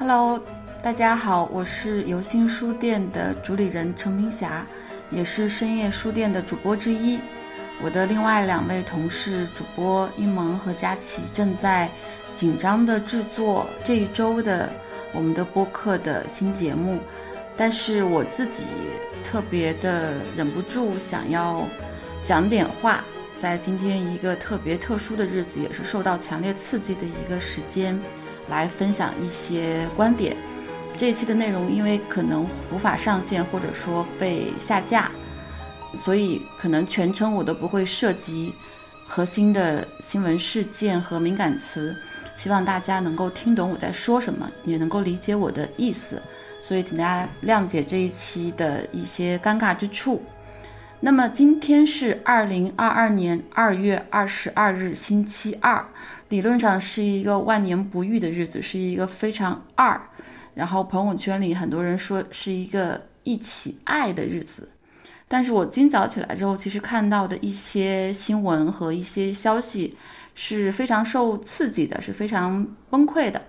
Hello，大家好，我是游心书店的主理人陈明霞，也是深夜书店的主播之一。我的另外两位同事主播一萌和佳琪正在紧张的制作这一周的我们的播客的新节目，但是我自己特别的忍不住想要讲点话，在今天一个特别特殊的日子，也是受到强烈刺激的一个时间，来分享一些观点。这一期的内容因为可能无法上线，或者说被下架。所以可能全程我都不会涉及核心的新闻事件和敏感词，希望大家能够听懂我在说什么，也能够理解我的意思。所以请大家谅解这一期的一些尴尬之处。那么今天是二零二二年二月二十二日，星期二，理论上是一个万年不遇的日子，是一个非常二。然后朋友圈里很多人说是一个一起爱的日子。但是我今早起来之后，其实看到的一些新闻和一些消息是非常受刺激的，是非常崩溃的。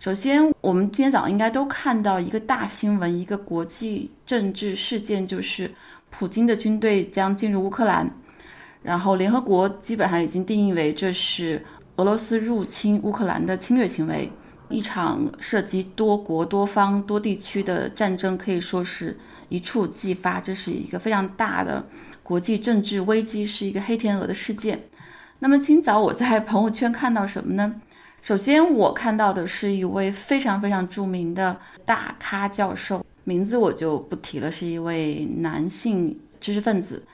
首先，我们今天早上应该都看到一个大新闻，一个国际政治事件，就是普京的军队将进入乌克兰，然后联合国基本上已经定义为这是俄罗斯入侵乌克兰的侵略行为。一场涉及多国多方多地区的战争可以说是一触即发，这是一个非常大的国际政治危机，是一个黑天鹅的事件。那么今早我在朋友圈看到什么呢？首先我看到的是一位非常非常著名的大咖教授，名字我就不提了，是一位男性知识分子。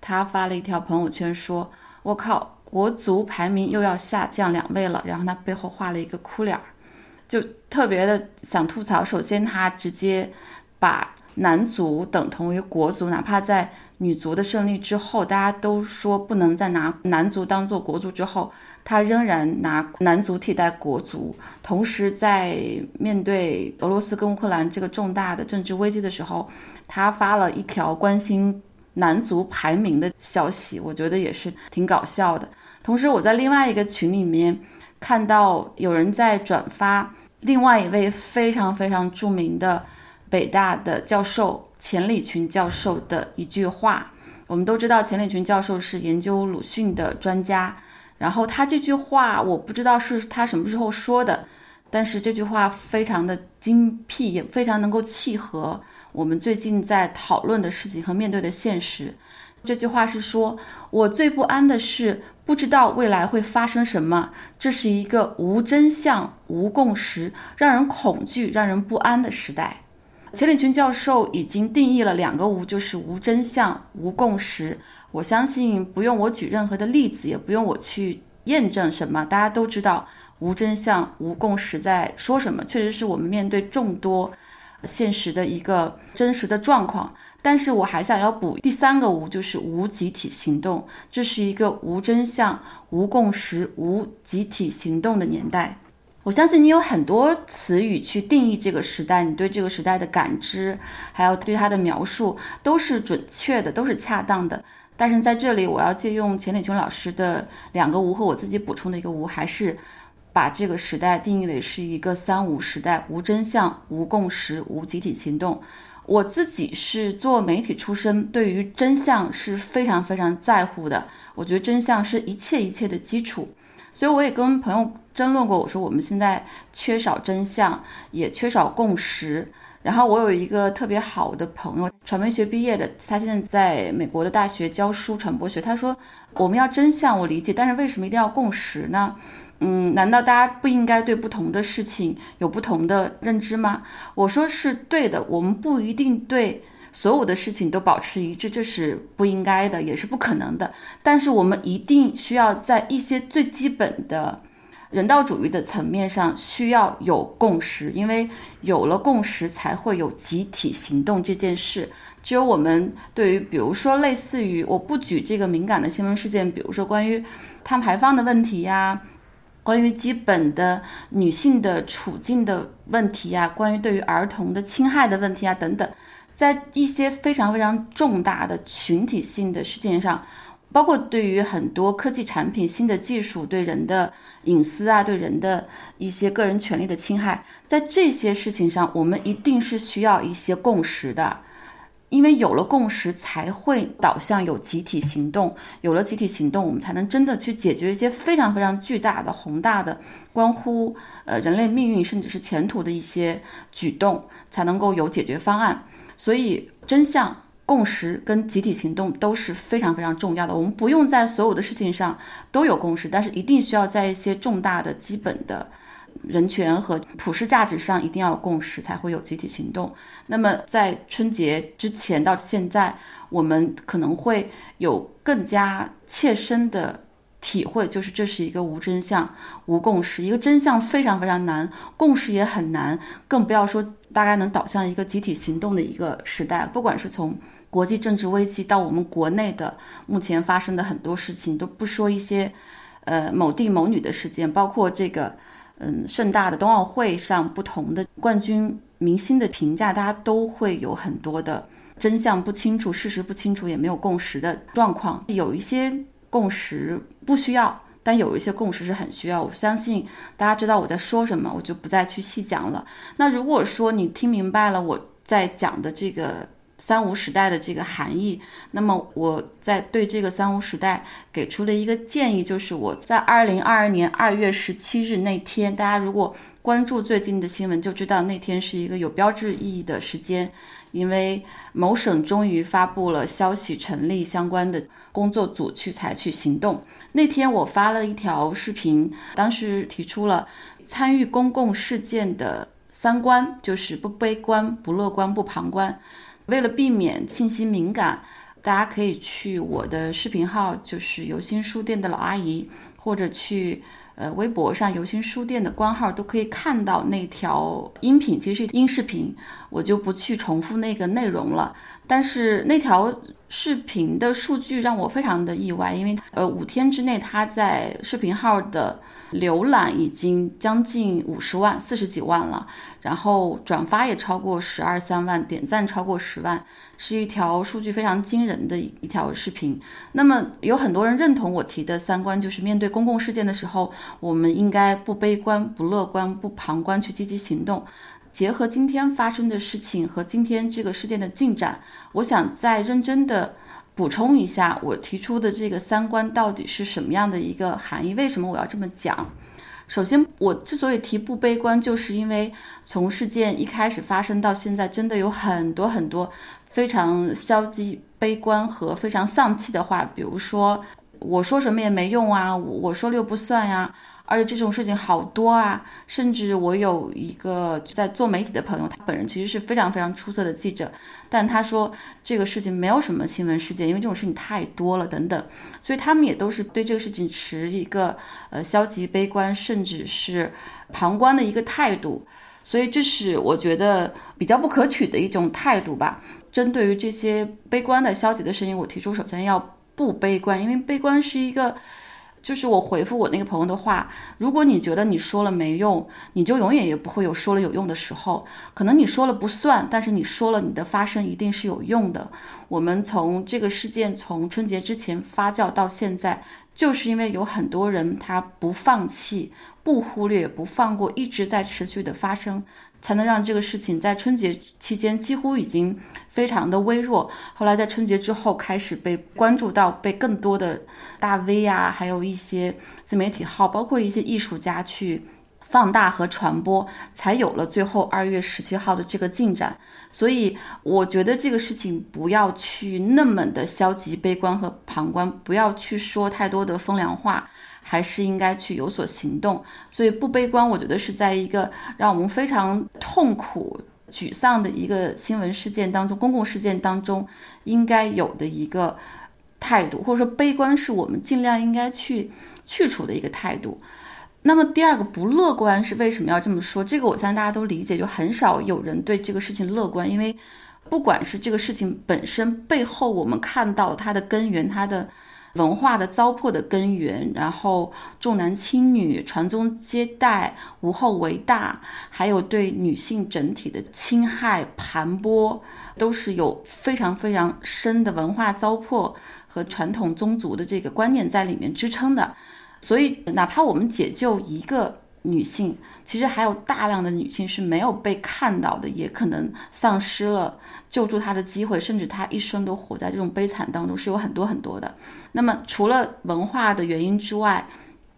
他发了一条朋友圈说：“我靠，国足排名又要下降两位了。”然后他背后画了一个哭脸儿。就特别的想吐槽，首先他直接把男足等同于国足，哪怕在女足的胜利之后，大家都说不能再拿男足当做国足之后，他仍然拿男足替代国足。同时，在面对俄罗斯跟乌克兰这个重大的政治危机的时候，他发了一条关心男足排名的消息，我觉得也是挺搞笑的。同时，我在另外一个群里面看到有人在转发。另外一位非常非常著名的北大的教授钱理群教授的一句话，我们都知道钱理群教授是研究鲁迅的专家，然后他这句话我不知道是他什么时候说的，但是这句话非常的精辟，也非常能够契合我们最近在讨论的事情和面对的现实。这句话是说：“我最不安的是不知道未来会发生什么，这是一个无真相、无共识、让人恐惧、让人不安的时代。”钱理群教授已经定义了两个“无”，就是无真相、无共识。我相信不用我举任何的例子，也不用我去验证什么，大家都知道无真相、无共识在说什么。确实是我们面对众多现实的一个真实的状况。但是我还想要补第三个无，就是无集体行动。这是一个无真相、无共识、无集体行动的年代。我相信你有很多词语去定义这个时代，你对这个时代的感知，还有对它的描述，都是准确的，都是恰当的。但是在这里，我要借用钱理群老师的两个无和我自己补充的一个无，还是把这个时代定义为是一个三无时代：无真相、无共识、无集体行动。我自己是做媒体出身，对于真相是非常非常在乎的。我觉得真相是一切一切的基础，所以我也跟朋友争论过。我说我们现在缺少真相，也缺少共识。然后我有一个特别好的朋友，传媒学毕业的，他现在在美国的大学教书传播学。他说我们要真相，我理解，但是为什么一定要共识呢？嗯，难道大家不应该对不同的事情有不同的认知吗？我说是对的，我们不一定对所有的事情都保持一致，这是不应该的，也是不可能的。但是我们一定需要在一些最基本的人道主义的层面上需要有共识，因为有了共识才会有集体行动这件事。只有我们对于，比如说类似于，我不举这个敏感的新闻事件，比如说关于碳排放的问题呀。关于基本的女性的处境的问题呀，关于对于儿童的侵害的问题啊等等，在一些非常非常重大的群体性的事件上，包括对于很多科技产品、新的技术对人的隐私啊，对人的一些个人权利的侵害，在这些事情上，我们一定是需要一些共识的，因为有了共识，才会导向有集体行动，有了集体行动，我们才能真的去解决一些非常非常巨大的、宏大的、关乎呃人类命运甚至是前途的一些举动，才能够有解决方案。所以，真相。共识跟集体行动都是非常非常重要的。我们不用在所有的事情上都有共识，但是一定需要在一些重大的、基本的人权和普世价值上一定要有共识，才会有集体行动。那么，在春节之前到现在，我们可能会有更加切身的体会，就是这是一个无真相、无共识，一个真相非常非常难，共识也很难，更不要说大概能导向一个集体行动的一个时代。不管是从国际政治危机到我们国内的目前发生的很多事情，都不说一些，呃，某地某女的事件，包括这个，嗯，盛大的冬奥会上不同的冠军明星的评价，大家都会有很多的真相不清楚、事实不清楚，也没有共识的状况。有一些共识不需要，但有一些共识是很需要。我相信大家知道我在说什么，我就不再去细讲了。那如果说你听明白了我在讲的这个。三无时代的这个含义，那么我在对这个三无时代给出了一个建议，就是我在二零二二年二月十七日那天，大家如果关注最近的新闻，就知道那天是一个有标志意义的时间，因为某省终于发布了消息，成立相关的工作组去采取行动。那天我发了一条视频，当时提出了参与公共事件的三观，就是不悲观、不乐观、不旁观。为了避免信息敏感，大家可以去我的视频号，就是游心书店的老阿姨，或者去呃微博上游心书店的官号，都可以看到那条音频，其实是音视频，我就不去重复那个内容了。但是那条视频的数据让我非常的意外，因为呃五天之内，它在视频号的浏览已经将近五十万，四十几万了。然后转发也超过十二三万，点赞超过十万，是一条数据非常惊人的一条视频。那么有很多人认同我提的三观，就是面对公共事件的时候，我们应该不悲观、不乐观、不旁观，去积极行动。结合今天发生的事情和今天这个事件的进展，我想再认真的补充一下我提出的这个三观到底是什么样的一个含义？为什么我要这么讲？首先，我之所以提不悲观，就是因为从事件一开始发生到现在，真的有很多很多非常消极、悲观和非常丧气的话，比如说我说什么也没用啊，我说了又不算呀。而且这种事情好多啊，甚至我有一个在做媒体的朋友，他本人其实是非常非常出色的记者，但他说这个事情没有什么新闻事件，因为这种事情太多了等等，所以他们也都是对这个事情持一个呃消极悲观，甚至是旁观的一个态度，所以这是我觉得比较不可取的一种态度吧。针对于这些悲观的消极的声音，我提出首先要不悲观，因为悲观是一个。就是我回复我那个朋友的话，如果你觉得你说了没用，你就永远也不会有说了有用的时候。可能你说了不算，但是你说了，你的发声一定是有用的。我们从这个事件从春节之前发酵到现在，就是因为有很多人他不放弃、不忽略、不放过，一直在持续的发生。才能让这个事情在春节期间几乎已经非常的微弱，后来在春节之后开始被关注到，被更多的大 V 啊，还有一些自媒体号，包括一些艺术家去放大和传播，才有了最后二月十七号的这个进展。所以我觉得这个事情不要去那么的消极、悲观和旁观，不要去说太多的风凉话。还是应该去有所行动，所以不悲观，我觉得是在一个让我们非常痛苦、沮丧的一个新闻事件当中、公共事件当中应该有的一个态度，或者说悲观是我们尽量应该去去除的一个态度。那么第二个不乐观是为什么要这么说？这个我相信大家都理解，就很少有人对这个事情乐观，因为不管是这个事情本身背后，我们看到它的根源，它的。文化的糟粕的根源，然后重男轻女、传宗接代、无后为大，还有对女性整体的侵害、盘剥，都是有非常非常深的文化糟粕和传统宗族的这个观念在里面支撑的。所以，哪怕我们解救一个女性，其实还有大量的女性是没有被看到的，也可能丧失了救助她的机会，甚至她一生都活在这种悲惨当中，是有很多很多的。那么，除了文化的原因之外，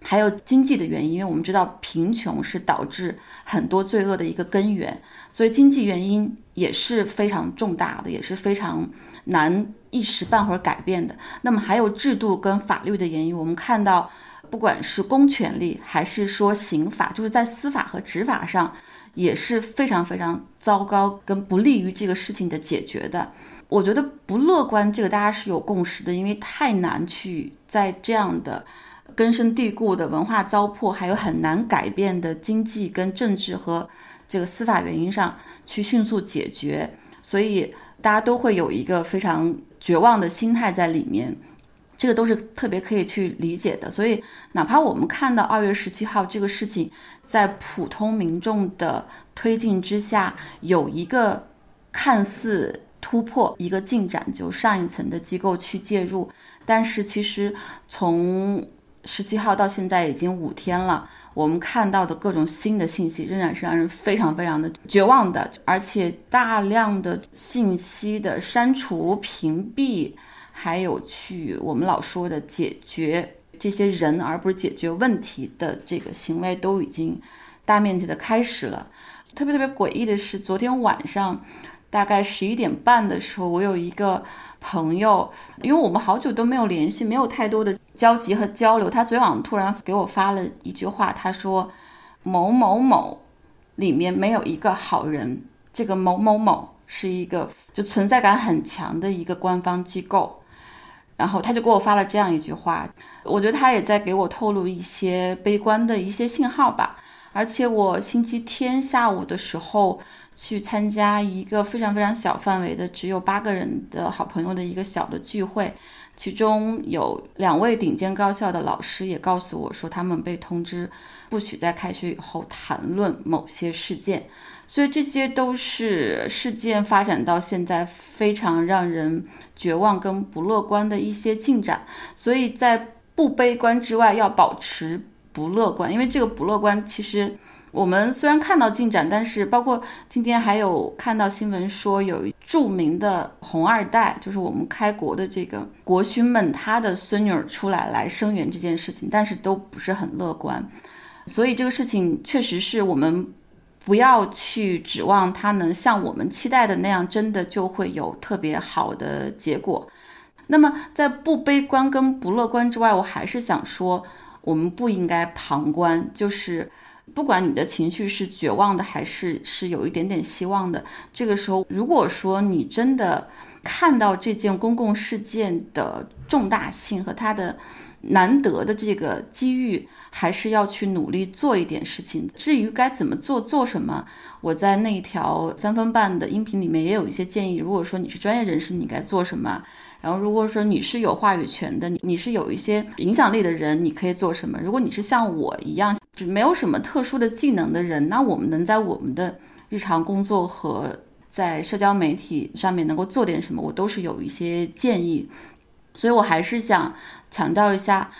还有经济的原因，因为我们知道贫穷是导致很多罪恶的一个根源，所以经济原因也是非常重大的，也是非常难一时半会儿改变的。那么，还有制度跟法律的原因，我们看到。不管是公权力还是说刑法，就是在司法和执法上也是非常非常糟糕，跟不利于这个事情的解决的。我觉得不乐观，这个大家是有共识的，因为太难去在这样的根深蒂固的文化糟粕，还有很难改变的经济跟政治和这个司法原因上去迅速解决，所以大家都会有一个非常绝望的心态在里面。这个都是特别可以去理解的，所以哪怕我们看到二月十七号这个事情在普通民众的推进之下有一个看似突破、一个进展，就上一层的机构去介入，但是其实从十七号到现在已经五天了，我们看到的各种新的信息仍然是让人非常非常的绝望的，而且大量的信息的删除、屏蔽。还有去我们老说的解决这些人，而不是解决问题的这个行为，都已经大面积的开始了。特别特别诡异的是，昨天晚上大概十一点半的时候，我有一个朋友，因为我们好久都没有联系，没有太多的交集和交流，他昨天晚上突然给我发了一句话，他说：“某某某里面没有一个好人。”这个某某某是一个就存在感很强的一个官方机构。然后他就给我发了这样一句话，我觉得他也在给我透露一些悲观的一些信号吧。而且我星期天下午的时候去参加一个非常非常小范围的，只有八个人的好朋友的一个小的聚会，其中有两位顶尖高校的老师也告诉我说，他们被通知不许在开学以后谈论某些事件。所以这些都是事件发展到现在非常让人绝望跟不乐观的一些进展。所以在不悲观之外，要保持不乐观，因为这个不乐观，其实我们虽然看到进展，但是包括今天还有看到新闻说，有著名的红二代，就是我们开国的这个国勋们，他的孙女儿出来来声援这件事情，但是都不是很乐观。所以这个事情确实是我们。不要去指望他能像我们期待的那样，真的就会有特别好的结果。那么，在不悲观跟不乐观之外，我还是想说，我们不应该旁观。就是不管你的情绪是绝望的，还是是有一点点希望的，这个时候，如果说你真的看到这件公共事件的重大性和它的难得的这个机遇。还是要去努力做一点事情。至于该怎么做、做什么，我在那一条三分半的音频里面也有一些建议。如果说你是专业人士，你该做什么？然后如果说你是有话语权的，你你是有一些影响力的人，你可以做什么？如果你是像我一样没有什么特殊的技能的人，那我们能在我们的日常工作和在社交媒体上面能够做点什么，我都是有一些建议。所以我还是想强调一下。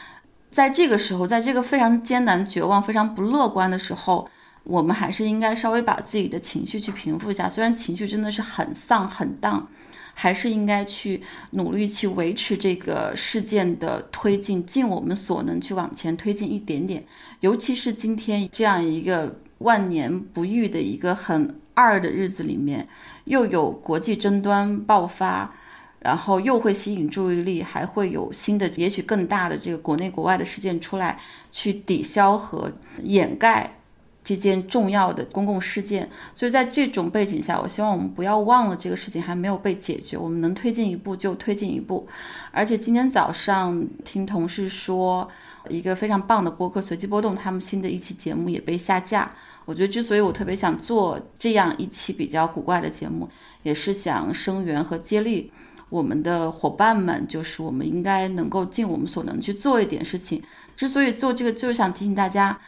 在这个时候，在这个非常艰难、绝望、非常不乐观的时候，我们还是应该稍微把自己的情绪去平复一下。虽然情绪真的是很丧、很荡，还是应该去努力去维持这个事件的推进，尽我们所能去往前推进一点点。尤其是今天这样一个万年不遇的一个很二的日子里面，又有国际争端爆发。然后又会吸引注意力，还会有新的，也许更大的这个国内国外的事件出来，去抵消和掩盖这件重要的公共事件。所以在这种背景下，我希望我们不要忘了这个事情还没有被解决，我们能推进一步就推进一步。而且今天早上听同事说，一个非常棒的播客《随机波动》，他们新的一期节目也被下架。我觉得之所以我特别想做这样一期比较古怪的节目，也是想声援和接力。我们的伙伴们，就是我们应该能够尽我们所能去做一点事情。之所以做这个，就是想提醒大家，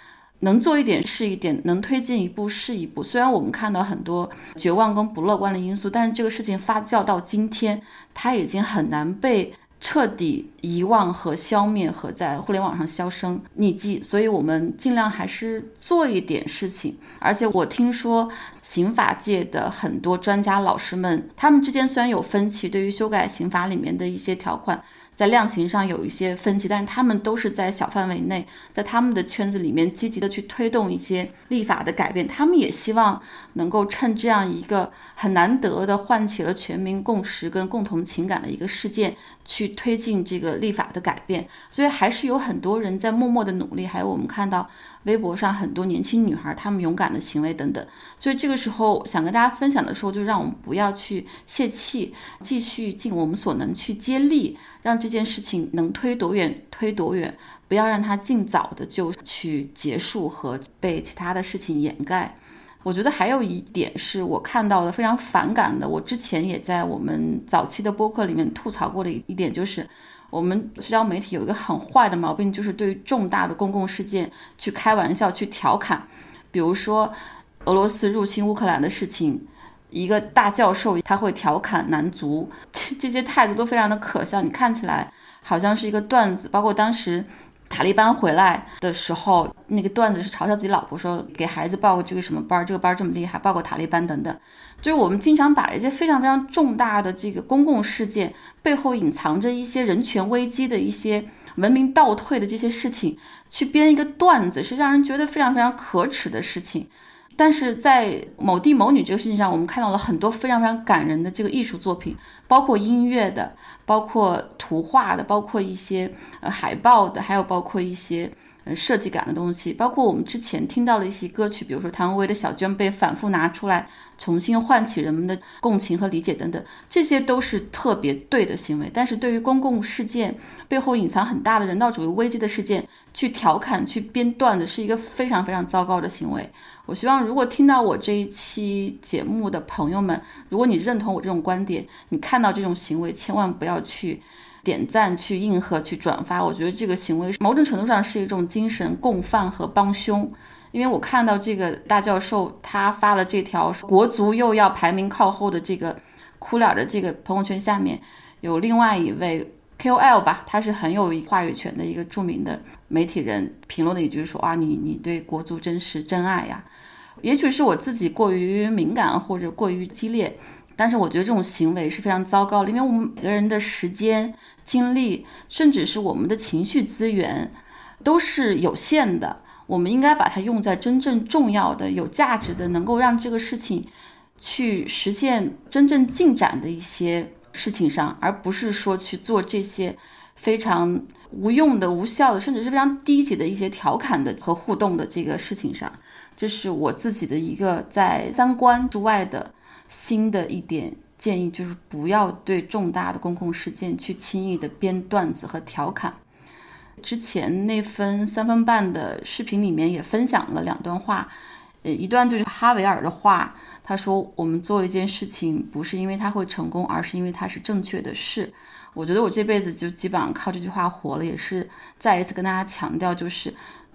能做一点是一点，能推进一步是一步。虽然我们看到很多绝望跟不乐观的因素，但是这个事情发酵到今天，它已经很难被。彻底遗忘和消灭，和在互联网上销声匿迹，所以我们尽量还是做一点事情。而且我听说刑法界的很多专家老师们，他们之间虽然有分歧，对于修改刑法里面的一些条款。在量刑上有一些分歧，但是他们都是在小范围内，在他们的圈子里面积极的去推动一些立法的改变。他们也希望能够趁这样一个很难得的唤起了全民共识跟共同情感的一个事件，去推进这个立法的改变。所以还是有很多人在默默的努力。还有我们看到。微博上很多年轻女孩，她们勇敢的行为等等，所以这个时候想跟大家分享的时候，就让我们不要去泄气，继续尽我们所能去接力，让这件事情能推多远推多远，不要让它尽早的就去结束和被其他的事情掩盖。我觉得还有一点是我看到的非常反感的，我之前也在我们早期的播客里面吐槽过的一点就是。我们社交媒体有一个很坏的毛病，就是对于重大的公共事件去开玩笑、去调侃。比如说，俄罗斯入侵乌克兰的事情，一个大教授他会调侃男足，这这些态度都非常的可笑。你看起来好像是一个段子，包括当时。塔利班回来的时候，那个段子是嘲笑自己老婆，说给孩子报个这个什么班，这个班这么厉害，报个塔利班等等。就是我们经常把一些非常非常重大的这个公共事件背后隐藏着一些人权危机的一些文明倒退的这些事情，去编一个段子，是让人觉得非常非常可耻的事情。但是在某地某女这个事情上，我们看到了很多非常非常感人的这个艺术作品，包括音乐的，包括图画的，包括一些呃海报的，还有包括一些。呃，设计感的东西，包括我们之前听到的一些歌曲，比如说谭维维的《小娟》被反复拿出来，重新唤起人们的共情和理解等等，这些都是特别对的行为。但是对于公共事件背后隐藏很大的人道主义危机的事件，去调侃、去编段子，是一个非常非常糟糕的行为。我希望，如果听到我这一期节目的朋友们，如果你认同我这种观点，你看到这种行为，千万不要去。点赞、去应和、去转发，我觉得这个行为某种程度上是一种精神共犯和帮凶。因为我看到这个大教授他发了这条国足又要排名靠后的这个哭脸的这个朋友圈，下面有另外一位 KOL 吧，他是很有话语权的一个著名的媒体人，评论的一句说：“啊，你你对国足真是真爱呀。”也许是我自己过于敏感或者过于激烈。但是我觉得这种行为是非常糟糕的，因为我们每个人的时间、精力，甚至是我们的情绪资源，都是有限的。我们应该把它用在真正重要的、有价值的、能够让这个事情去实现真正进展的一些事情上，而不是说去做这些非常无用的、无效的，甚至是非常低级的一些调侃的和互动的这个事情上。这是我自己的一个在三观之外的。新的一点建议就是不要对重大的公共事件去轻易的编段子和调侃。之前那分三分半的视频里面也分享了两段话，呃，一段就是哈维尔的话，他说：“我们做一件事情不是因为它会成功，而是因为它是正确的事。”我觉得我这辈子就基本上靠这句话活了，也是再一次跟大家强调，就是。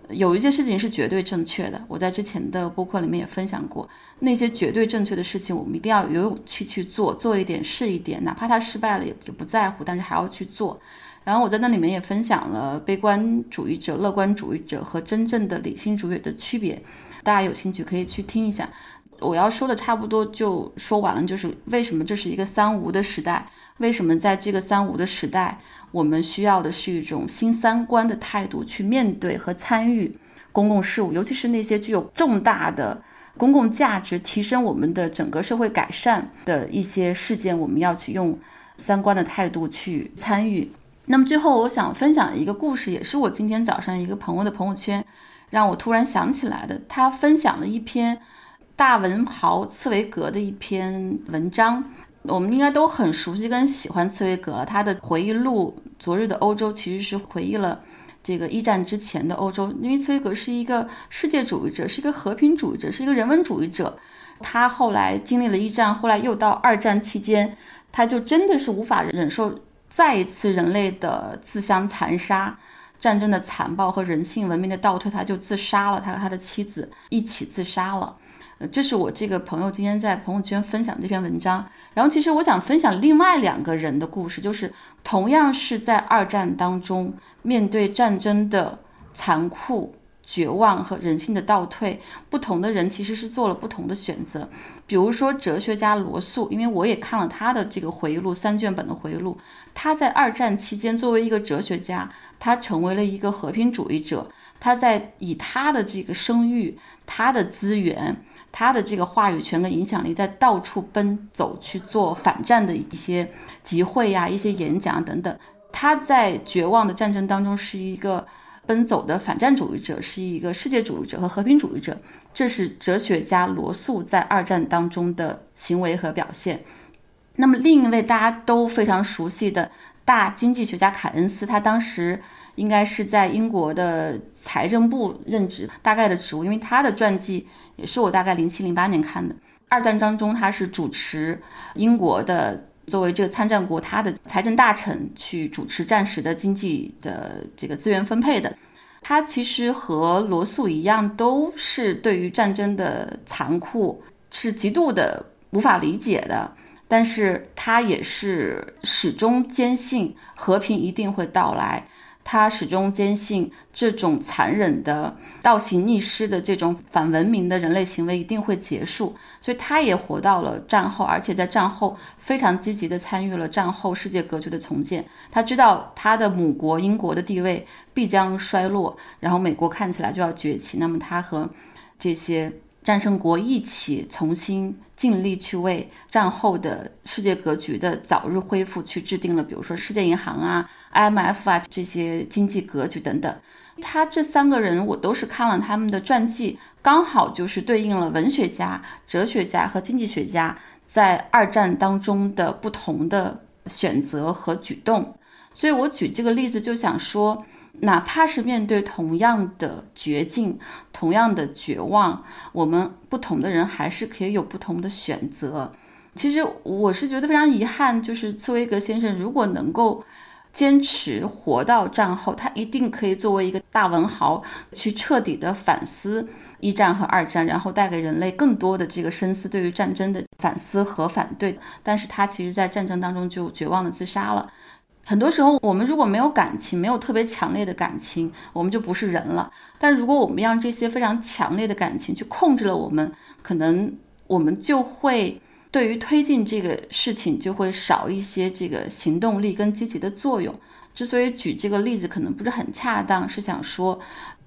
有一些事情是绝对正确的，我在之前的播客里面也分享过，那些绝对正确的事情，我们一定要有勇气去做，做一点是一点，哪怕它失败了也也不在乎，但是还要去做。然后我在那里面也分享了悲观主义者、乐观主义者和真正的理性主义的区别，大家有兴趣可以去听一下。我要说的差不多就说完了，就是为什么这是一个三无的时代，为什么在这个三无的时代。我们需要的是一种新三观的态度去面对和参与公共事务，尤其是那些具有重大的公共价值、提升我们的整个社会改善的一些事件，我们要去用三观的态度去参与。那么最后，我想分享一个故事，也是我今天早上一个朋友的朋友圈让我突然想起来的。他分享了一篇大文豪茨维格的一篇文章。我们应该都很熟悉跟喜欢茨威格，他的回忆录《昨日的欧洲》其实是回忆了这个一战之前的欧洲。因为茨威格是一个世界主义者，是一个和平主义者，是一个人文主义者。他后来经历了一战，后来又到二战期间，他就真的是无法忍受再一次人类的自相残杀、战争的残暴和人性文明的倒退，他就自杀了，他和他的妻子一起自杀了。这是我这个朋友今天在朋友圈分享这篇文章。然后，其实我想分享另外两个人的故事，就是同样是在二战当中面对战争的残酷、绝望和人性的倒退，不同的人其实是做了不同的选择。比如说哲学家罗素，因为我也看了他的这个回忆录三卷本的回忆录，他在二战期间作为一个哲学家，他成为了一个和平主义者，他在以他的这个声誉、他的资源。他的这个话语权跟影响力，在到处奔走去做反战的一些集会呀、一些演讲等等。他在绝望的战争当中是一个奔走的反战主义者，是一个世界主义者和和平主义者。这是哲学家罗素在二战当中的行为和表现。那么另一位大家都非常熟悉的大经济学家凯恩斯，他当时。应该是在英国的财政部任职，大概的职务，因为他的传记也是我大概零七零八年看的。二战当中，他是主持英国的作为这个参战国，他的财政大臣去主持战时的经济的这个资源分配的。他其实和罗素一样，都是对于战争的残酷是极度的无法理解的，但是他也是始终坚信和平一定会到来。他始终坚信这种残忍的倒行逆施的这种反文明的人类行为一定会结束，所以他也活到了战后，而且在战后非常积极地参与了战后世界格局的重建。他知道他的母国英国的地位必将衰落，然后美国看起来就要崛起，那么他和这些。战胜国一起重新尽力去为战后的世界格局的早日恢复去制定了，比如说世界银行啊、IMF 啊这些经济格局等等。他这三个人我都是看了他们的传记，刚好就是对应了文学家、哲学家和经济学家在二战当中的不同的选择和举动。所以我举这个例子就想说。哪怕是面对同样的绝境、同样的绝望，我们不同的人还是可以有不同的选择。其实我是觉得非常遗憾，就是茨威格先生如果能够坚持活到战后，他一定可以作为一个大文豪去彻底的反思一战和二战，然后带给人类更多的这个深思，对于战争的反思和反对。但是他其实在战争当中就绝望的自杀了。很多时候，我们如果没有感情，没有特别强烈的感情，我们就不是人了。但如果我们让这些非常强烈的感情去控制了我们，可能我们就会对于推进这个事情就会少一些这个行动力跟积极的作用。之所以举这个例子可能不是很恰当，是想说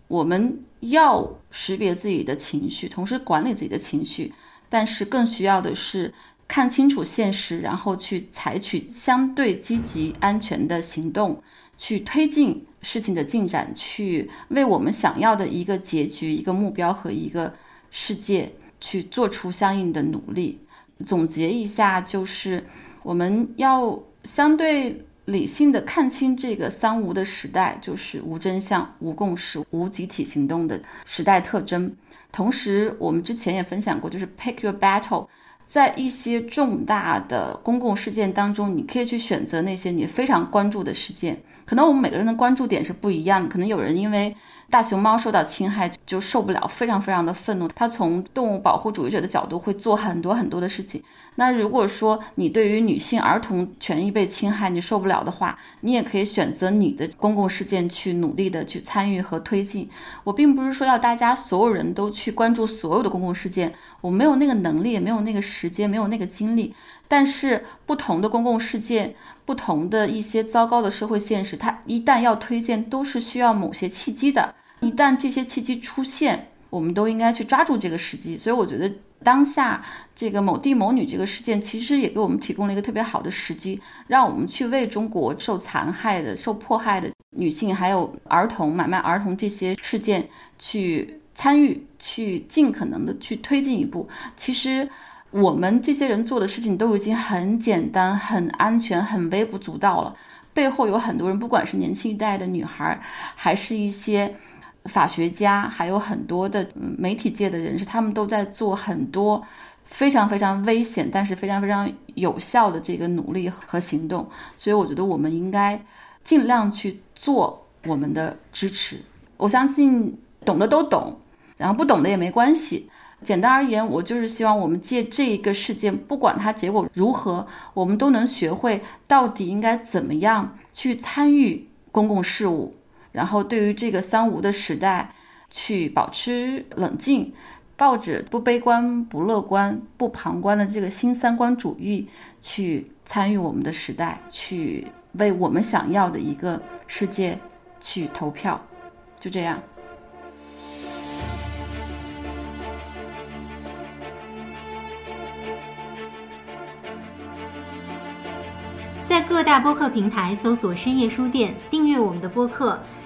我们要识别自己的情绪，同时管理自己的情绪，但是更需要的是。看清楚现实，然后去采取相对积极、安全的行动，去推进事情的进展，去为我们想要的一个结局、一个目标和一个世界去做出相应的努力。总结一下，就是我们要相对理性的看清这个三无的时代，就是无真相、无共识、无集体行动的时代特征。同时，我们之前也分享过，就是 pick your battle。在一些重大的公共事件当中，你可以去选择那些你非常关注的事件。可能我们每个人的关注点是不一样的，可能有人因为。大熊猫受到侵害就受不了，非常非常的愤怒。他从动物保护主义者的角度会做很多很多的事情。那如果说你对于女性儿童权益被侵害你受不了的话，你也可以选择你的公共事件去努力的去参与和推进。我并不是说要大家所有人都去关注所有的公共事件，我没有那个能力，也没有那个时间，没有那个精力。但是不同的公共事件，不同的一些糟糕的社会现实，它一旦要推荐，都是需要某些契机的。一旦这些契机出现，我们都应该去抓住这个时机。所以我觉得当下这个某地某女这个事件，其实也给我们提供了一个特别好的时机，让我们去为中国受残害的、受迫害的女性还有儿童、买卖儿童这些事件去参与，去尽可能的去推进一步。其实我们这些人做的事情都已经很简单、很安全、很微不足道了。背后有很多人，不管是年轻一代的女孩，还是一些。法学家还有很多的媒体界的人士，他们都在做很多非常非常危险，但是非常非常有效的这个努力和行动。所以我觉得我们应该尽量去做我们的支持。我相信懂的都懂，然后不懂的也没关系。简单而言，我就是希望我们借这一个事件，不管它结果如何，我们都能学会到底应该怎么样去参与公共事务，然后对于这个三无的时代，去保持冷静，抱着不悲观、不乐观、不旁观的这个新三观主义去参与我们的时代，去为我们想要的一个世界去投票，就这样。在各大播客平台搜索“深夜书店”，订阅我们的播客；